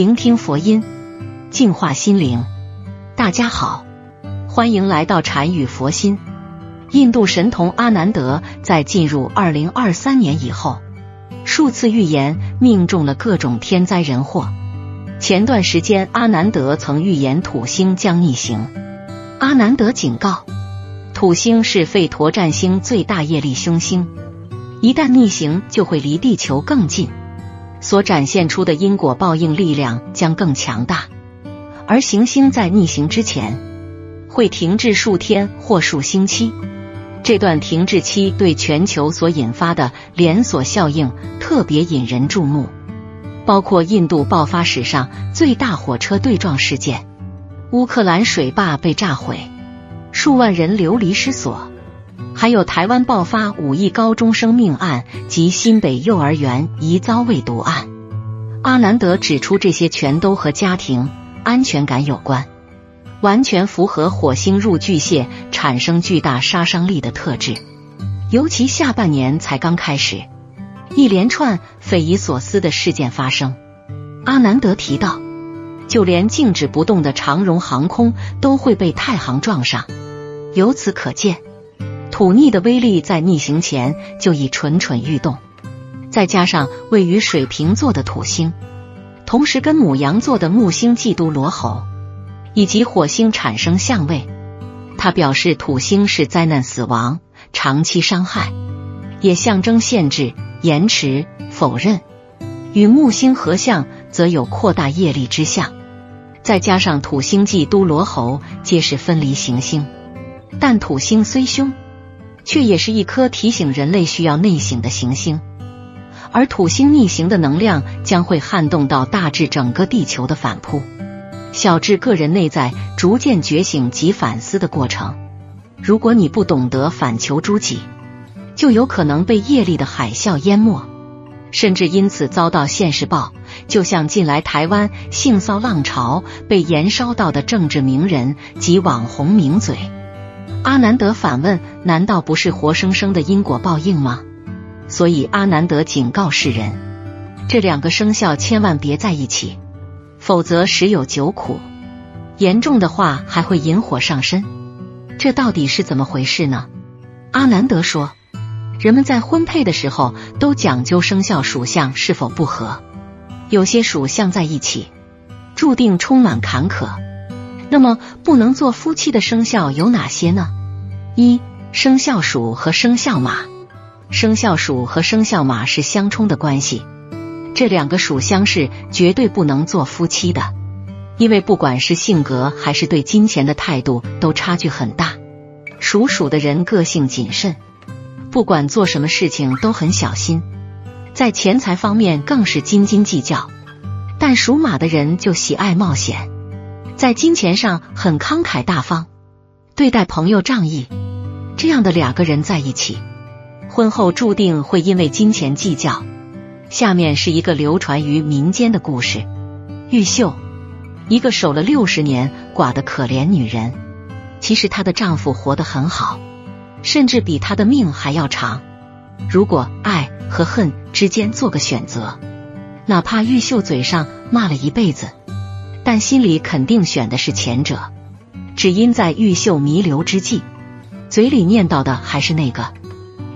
聆听佛音，净化心灵。大家好，欢迎来到禅语佛心。印度神童阿南德在进入二零二三年以后，数次预言命中了各种天灾人祸。前段时间，阿南德曾预言土星将逆行。阿南德警告，土星是吠陀占星最大业力凶星，一旦逆行，就会离地球更近。所展现出的因果报应力量将更强大，而行星在逆行之前会停滞数天或数星期。这段停滞期对全球所引发的连锁效应特别引人注目，包括印度爆发史上最大火车对撞事件，乌克兰水坝被炸毁，数万人流离失所，还有台湾爆发五亿高中生命案及新北幼儿园疑遭未毒案。阿南德指出，这些全都和家庭安全感有关。完全符合火星入巨蟹产生巨大杀伤力的特质，尤其下半年才刚开始，一连串匪夷所思的事件发生。阿南德提到，就连静止不动的长荣航空都会被太行撞上，由此可见，土逆的威力在逆行前就已蠢蠢欲动。再加上位于水瓶座的土星，同时跟母羊座的木星嫉妒罗喉。以及火星产生相位，他表示土星是灾难、死亡、长期伤害，也象征限制、延迟、否认。与木星合相，则有扩大业力之象。再加上土星忌都罗侯，皆是分离行星。但土星虽凶，却也是一颗提醒人类需要内省的行星。而土星逆行的能量，将会撼动到大致整个地球的反扑。小至个人内在逐渐觉醒及反思的过程，如果你不懂得反求诸己，就有可能被业力的海啸淹没，甚至因此遭到现世报。就像近来台湾性骚浪潮被延烧到的政治名人及网红名嘴，阿南德反问：难道不是活生生的因果报应吗？所以阿南德警告世人，这两个生肖千万别在一起。否则十有九苦，严重的话还会引火上身。这到底是怎么回事呢？阿南德说，人们在婚配的时候都讲究生肖属相是否不合，有些属相在一起，注定充满坎坷。那么不能做夫妻的生肖有哪些呢？一、生肖鼠和生肖马。生肖鼠和生肖马是相冲的关系。这两个属相是绝对不能做夫妻的，因为不管是性格还是对金钱的态度都差距很大。属鼠的人个性谨慎，不管做什么事情都很小心，在钱财方面更是斤斤计较。但属马的人就喜爱冒险，在金钱上很慷慨大方，对待朋友仗义。这样的两个人在一起，婚后注定会因为金钱计较。下面是一个流传于民间的故事：玉秀，一个守了六十年寡的可怜女人。其实她的丈夫活得很好，甚至比她的命还要长。如果爱和恨之间做个选择，哪怕玉秀嘴上骂了一辈子，但心里肯定选的是前者。只因在玉秀弥留之际，嘴里念叨的还是那个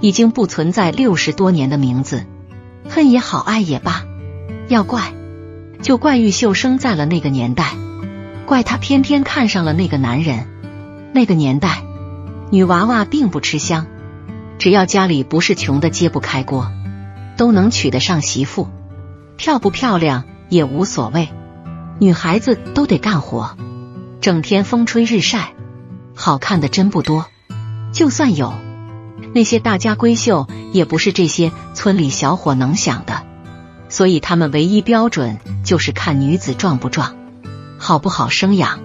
已经不存在六十多年的名字。恨也好，爱也罢，要怪就怪玉秀生在了那个年代，怪她偏偏看上了那个男人。那个年代，女娃娃并不吃香，只要家里不是穷的揭不开锅，都能娶得上媳妇。漂不漂亮也无所谓，女孩子都得干活，整天风吹日晒，好看的真不多。就算有。那些大家闺秀也不是这些村里小伙能想的，所以他们唯一标准就是看女子壮不壮，好不好生养，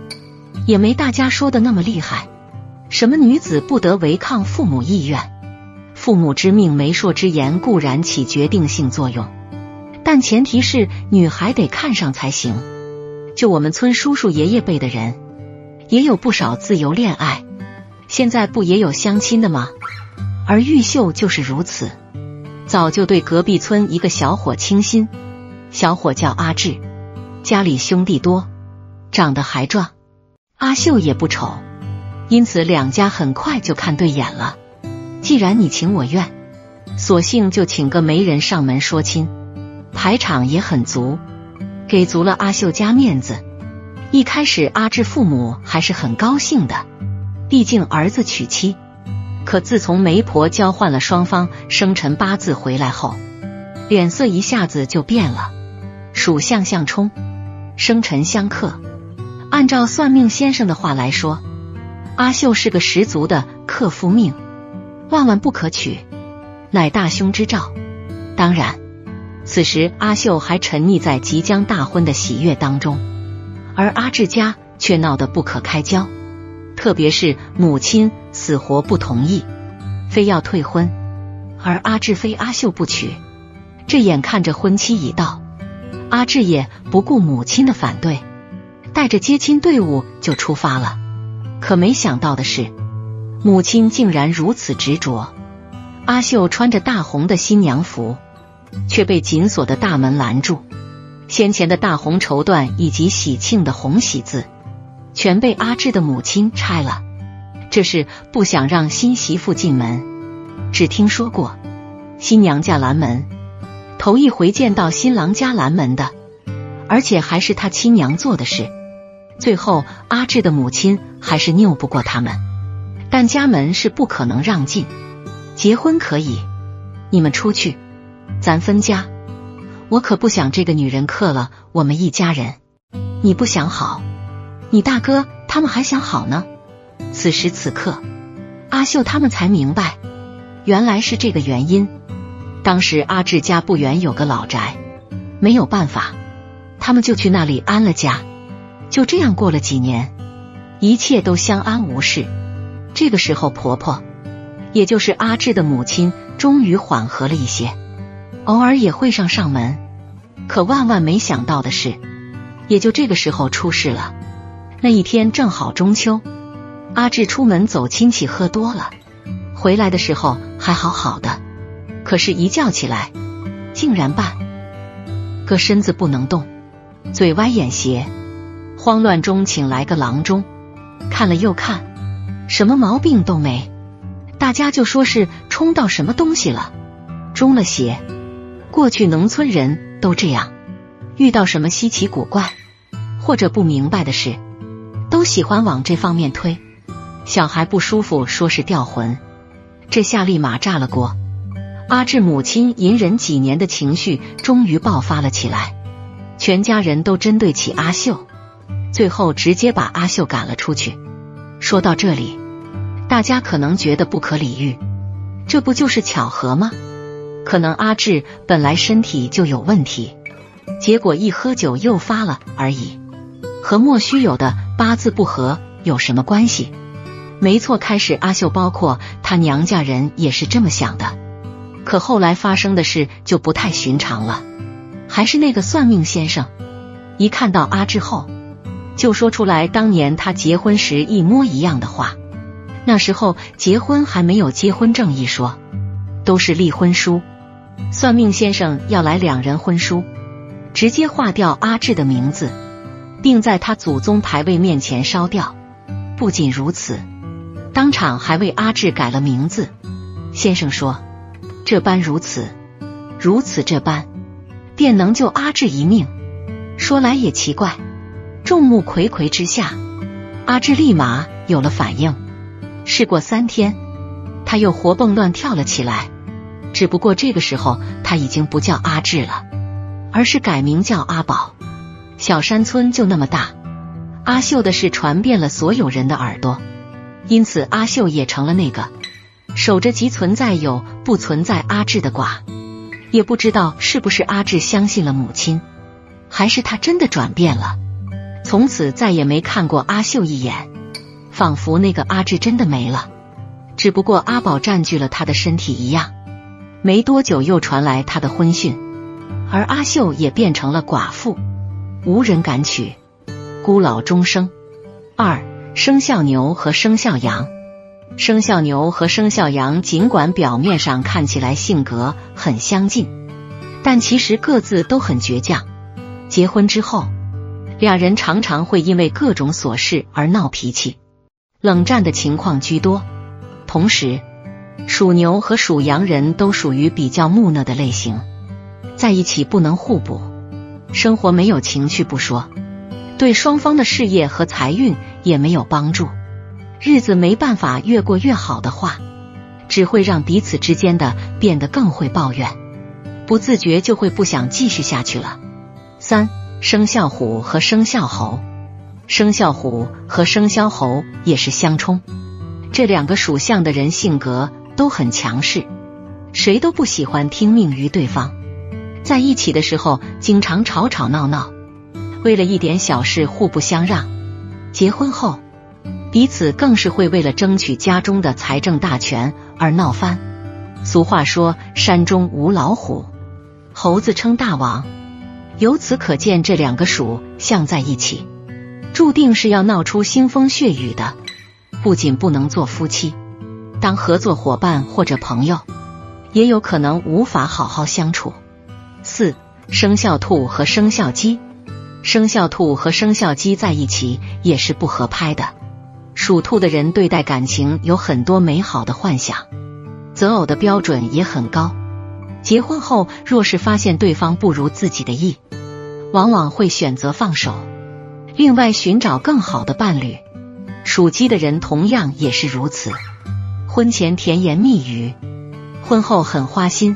也没大家说的那么厉害。什么女子不得违抗父母意愿，父母之命、媒妁之言固然起决定性作用，但前提是女孩得看上才行。就我们村叔叔爷爷辈的人，也有不少自由恋爱，现在不也有相亲的吗？而玉秀就是如此，早就对隔壁村一个小伙倾心。小伙叫阿志，家里兄弟多，长得还壮，阿秀也不丑，因此两家很快就看对眼了。既然你情我愿，索性就请个媒人上门说亲，排场也很足，给足了阿秀家面子。一开始阿志父母还是很高兴的，毕竟儿子娶妻。可自从媒婆交换了双方生辰八字回来后，脸色一下子就变了。属相相冲，生辰相克。按照算命先生的话来说，阿秀是个十足的克夫命，万万不可娶，乃大凶之兆。当然，此时阿秀还沉溺在即将大婚的喜悦当中，而阿志家却闹得不可开交。特别是母亲死活不同意，非要退婚，而阿志非阿秀不娶。这眼看着婚期已到，阿志也不顾母亲的反对，带着接亲队伍就出发了。可没想到的是，母亲竟然如此执着。阿秀穿着大红的新娘服，却被紧锁的大门拦住。先前的大红绸缎以及喜庆的红喜字。全被阿志的母亲拆了，这是不想让新媳妇进门。只听说过新娘家拦门，头一回见到新郎家拦门的，而且还是他亲娘做的事。最后阿志的母亲还是拗不过他们，但家门是不可能让进。结婚可以，你们出去，咱分家。我可不想这个女人克了我们一家人。你不想好？你大哥他们还想好呢。此时此刻，阿秀他们才明白，原来是这个原因。当时阿志家不远有个老宅，没有办法，他们就去那里安了家。就这样过了几年，一切都相安无事。这个时候，婆婆，也就是阿志的母亲，终于缓和了一些，偶尔也会上上门。可万万没想到的是，也就这个时候出事了。那一天正好中秋，阿志出门走亲戚喝多了，回来的时候还好好的，可是，一觉起来，竟然半个身子不能动，嘴歪眼斜，慌乱中请来个郎中，看了又看，什么毛病都没，大家就说是冲到什么东西了，中了邪。过去农村人都这样，遇到什么稀奇古怪或者不明白的事。都喜欢往这方面推，小孩不舒服说是掉魂，这下立马炸了锅。阿志母亲隐忍几年的情绪终于爆发了起来，全家人都针对起阿秀，最后直接把阿秀赶了出去。说到这里，大家可能觉得不可理喻，这不就是巧合吗？可能阿志本来身体就有问题，结果一喝酒又发了而已。和莫须有的八字不合有什么关系？没错，开始阿秀包括她娘家人也是这么想的。可后来发生的事就不太寻常了。还是那个算命先生，一看到阿志后，就说出来当年他结婚时一模一样的话。那时候结婚还没有结婚证一说，都是离婚书。算命先生要来两人婚书，直接划掉阿志的名字。并在他祖宗牌位面前烧掉。不仅如此，当场还为阿志改了名字。先生说：“这般如此，如此这般，便能救阿志一命。”说来也奇怪，众目睽睽之下，阿志立马有了反应。事过三天，他又活蹦乱跳了起来。只不过这个时候他已经不叫阿志了，而是改名叫阿宝。小山村就那么大，阿秀的事传遍了所有人的耳朵，因此阿秀也成了那个守着即存在有不存在阿志的寡。也不知道是不是阿志相信了母亲，还是他真的转变了，从此再也没看过阿秀一眼，仿佛那个阿志真的没了，只不过阿宝占据了他的身体一样。没多久又传来他的婚讯，而阿秀也变成了寡妇。无人敢娶，孤老终生。二生肖牛和生肖羊，生肖牛和生肖羊尽管表面上看起来性格很相近，但其实各自都很倔强。结婚之后，俩人常常会因为各种琐事而闹脾气，冷战的情况居多。同时，属牛和属羊人都属于比较木讷的类型，在一起不能互补，生活没有情趣不说，对双方的事业和财运也没有帮助，日子没办法越过越好的话，只会让彼此之间的变得更会抱怨，不自觉就会不想继续下去了。三生肖虎和生肖猴，生肖虎和生肖猴也是相冲，这两个属相的人性格。都很强势，谁都不喜欢听命于对方，在一起的时候经常吵吵闹闹，为了一点小事互不相让。结婚后，彼此更是会为了争取家中的财政大权而闹翻。俗话说：“山中无老虎，猴子称大王。”由此可见，这两个属相在一起，注定是要闹出腥风血雨的，不仅不能做夫妻。当合作伙伴或者朋友，也有可能无法好好相处。四生肖兔和生肖鸡，生肖兔和生肖鸡在一起也是不合拍的。属兔的人对待感情有很多美好的幻想，择偶的标准也很高。结婚后若是发现对方不如自己的意，往往会选择放手，另外寻找更好的伴侣。属鸡的人同样也是如此。婚前甜言蜜语，婚后很花心。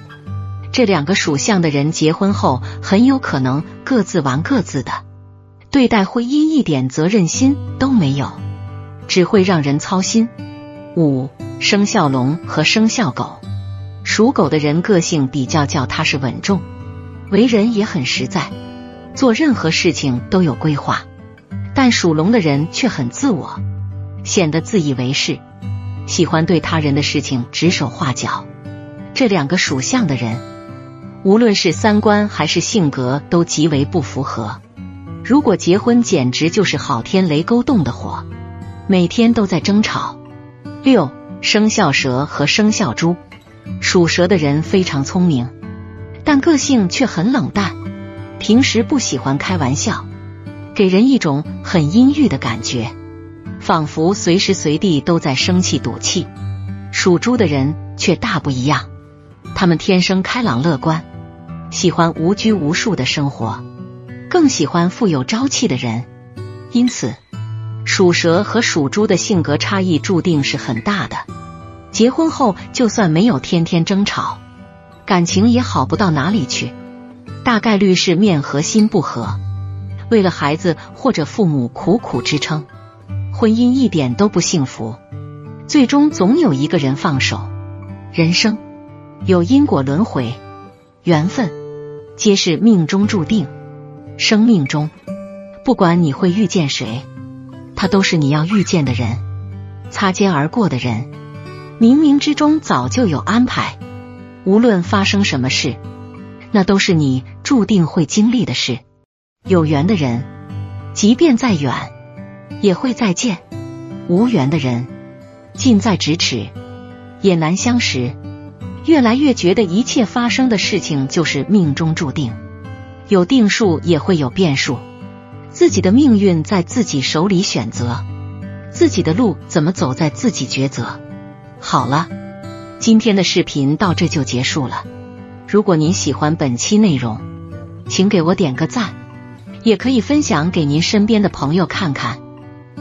这两个属相的人结婚后很有可能各自玩各自的，对待婚姻一点责任心都没有，只会让人操心。五生肖龙和生肖狗，属狗的人个性比较较踏实稳重，为人也很实在，做任何事情都有规划。但属龙的人却很自我，显得自以为是。喜欢对他人的事情指手画脚，这两个属相的人，无论是三观还是性格都极为不符合。如果结婚，简直就是好天雷勾动的火，每天都在争吵。六生肖蛇和生肖猪，属蛇的人非常聪明，但个性却很冷淡，平时不喜欢开玩笑，给人一种很阴郁的感觉。仿佛随时随地都在生气赌气，属猪的人却大不一样，他们天生开朗乐观，喜欢无拘无束的生活，更喜欢富有朝气的人。因此，属蛇和属猪的性格差异注定是很大的。结婚后，就算没有天天争吵，感情也好不到哪里去，大概率是面和心不和，为了孩子或者父母苦苦支撑。婚姻一点都不幸福，最终总有一个人放手。人生有因果轮回，缘分皆是命中注定。生命中不管你会遇见谁，他都是你要遇见的人，擦肩而过的人，冥冥之中早就有安排。无论发生什么事，那都是你注定会经历的事。有缘的人，即便再远。也会再见，无缘的人近在咫尺，也难相识。越来越觉得一切发生的事情就是命中注定，有定数也会有变数。自己的命运在自己手里选择，自己的路怎么走在自己抉择。好了，今天的视频到这就结束了。如果您喜欢本期内容，请给我点个赞，也可以分享给您身边的朋友看看。